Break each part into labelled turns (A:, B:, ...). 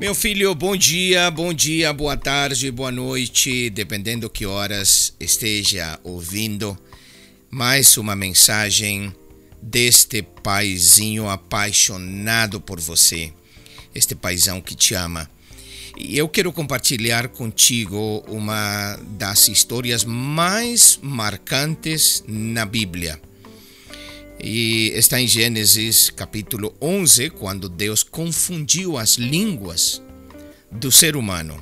A: Meu filho, bom dia, bom dia, boa tarde, boa noite, dependendo que horas esteja ouvindo. Mais uma mensagem deste paizinho apaixonado por você, este paizão que te ama. E eu quero compartilhar contigo uma das histórias mais marcantes na Bíblia. E está em Gênesis capítulo 11, quando Deus confundiu as línguas do ser humano,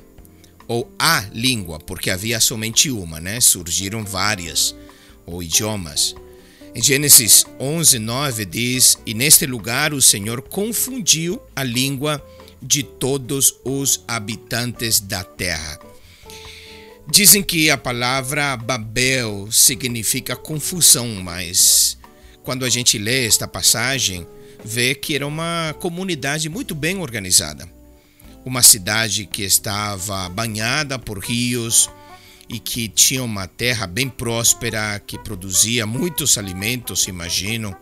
A: ou a língua, porque havia somente uma, né? Surgiram várias, ou idiomas. Em Gênesis 11, 9 diz: E neste lugar o Senhor confundiu a língua de todos os habitantes da terra. Dizem que a palavra Babel significa confusão, mas quando a gente lê esta passagem, vê que era uma comunidade muito bem organizada. Uma cidade que estava banhada por rios e que tinha uma terra bem próspera, que produzia muitos alimentos, imagino.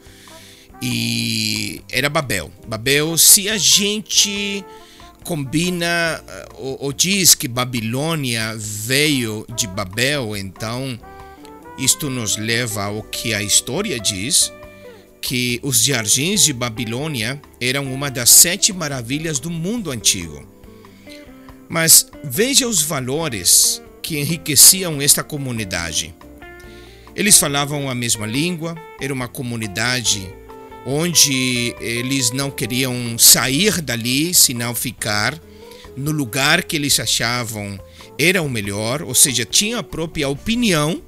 A: E era Babel. Babel, se a gente combina ou, ou diz que Babilônia veio de Babel, então isto nos leva ao que a história diz, que os jardins de Babilônia eram uma das sete maravilhas do mundo antigo. Mas veja os valores que enriqueciam esta comunidade. Eles falavam a mesma língua, era uma comunidade onde eles não queriam sair dali, senão ficar no lugar que eles achavam era o melhor, ou seja, tinha a própria opinião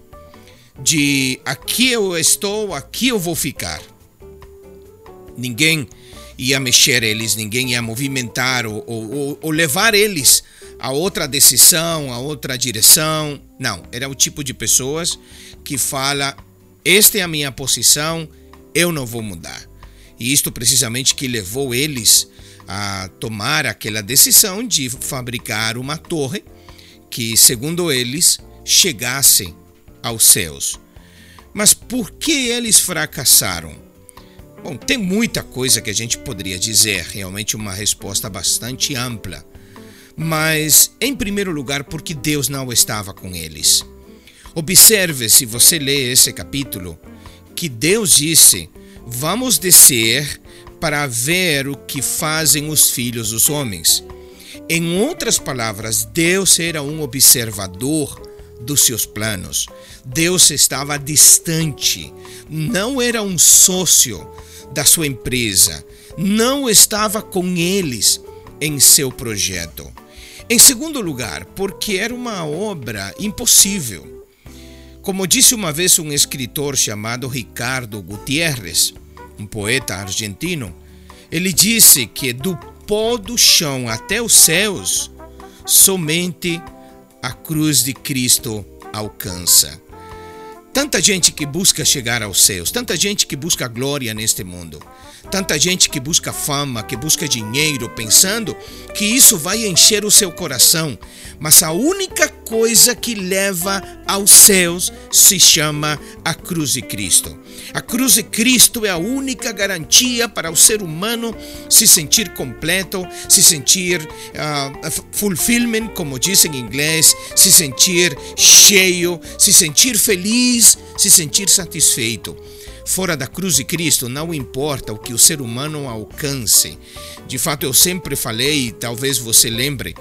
A: de aqui eu estou, aqui eu vou ficar. Ninguém ia mexer eles, ninguém ia movimentar ou, ou, ou levar eles a outra decisão, a outra direção. Não, era o tipo de pessoas que fala: esta é a minha posição, eu não vou mudar. E isto precisamente que levou eles a tomar aquela decisão de fabricar uma torre que, segundo eles, chegasse aos céus. Mas por que eles fracassaram? Bom, tem muita coisa que a gente poderia dizer, realmente uma resposta bastante ampla. Mas, em primeiro lugar, porque Deus não estava com eles. Observe, se você lê esse capítulo, que Deus disse: Vamos descer para ver o que fazem os filhos dos homens. Em outras palavras, Deus era um observador dos seus planos. Deus estava distante, não era um sócio da sua empresa, não estava com eles em seu projeto. Em segundo lugar, porque era uma obra impossível. Como disse uma vez um escritor chamado Ricardo Gutierrez, um poeta argentino, ele disse que do pó do chão até os céus, somente a cruz de Cristo alcança. Tanta gente que busca chegar aos céus, tanta gente que busca glória neste mundo, tanta gente que busca fama, que busca dinheiro, pensando que isso vai encher o seu coração, mas a única coisa que leva aos céus se chama a cruz de Cristo. A cruz de Cristo é a única garantia para o ser humano se sentir completo, se sentir uh, fulfillment, como dizem em inglês, se sentir cheio, se sentir feliz, se sentir satisfeito. Fora da cruz de Cristo, não importa o que o ser humano alcance. De fato, eu sempre falei, talvez você lembre,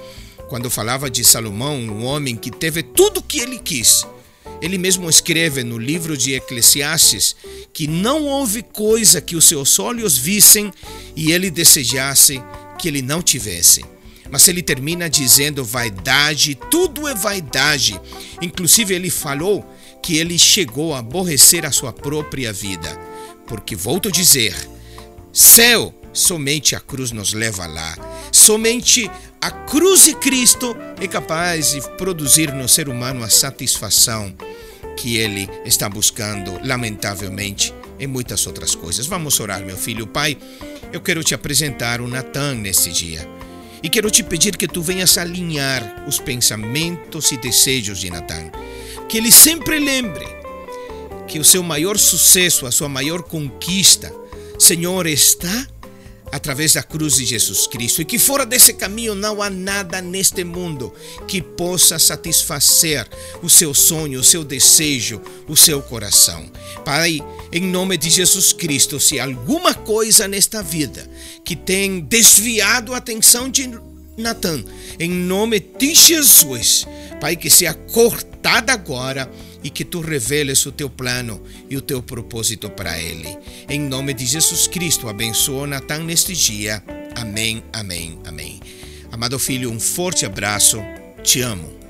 A: quando falava de Salomão, um homem que teve tudo o que ele quis. Ele mesmo escreve no livro de Eclesiastes que não houve coisa que os seus olhos vissem e ele desejasse que ele não tivesse. Mas ele termina dizendo vaidade, tudo é vaidade. Inclusive ele falou que ele chegou a aborrecer a sua própria vida. Porque volto a dizer, céu, somente a cruz nos leva lá. Somente a cruz de Cristo é capaz de produzir no ser humano a satisfação que ele está buscando, lamentavelmente, em muitas outras coisas. Vamos orar, meu filho. Pai, eu quero te apresentar o Natan nesse dia. E quero te pedir que tu venhas alinhar os pensamentos e desejos de Natan. Que ele sempre lembre que o seu maior sucesso, a sua maior conquista, Senhor, está através da cruz de Jesus Cristo e que fora desse caminho não há nada neste mundo que possa satisfazer o seu sonho, o seu desejo, o seu coração. Pai, em nome de Jesus Cristo, se alguma coisa nesta vida que tem desviado a atenção de Natan, em nome de Jesus, Pai, que seja cortada agora e que tu reveles o teu plano e o teu propósito para ele. Em nome de Jesus Cristo, abençoa Natan neste dia. Amém, amém, amém. Amado filho, um forte abraço. Te amo.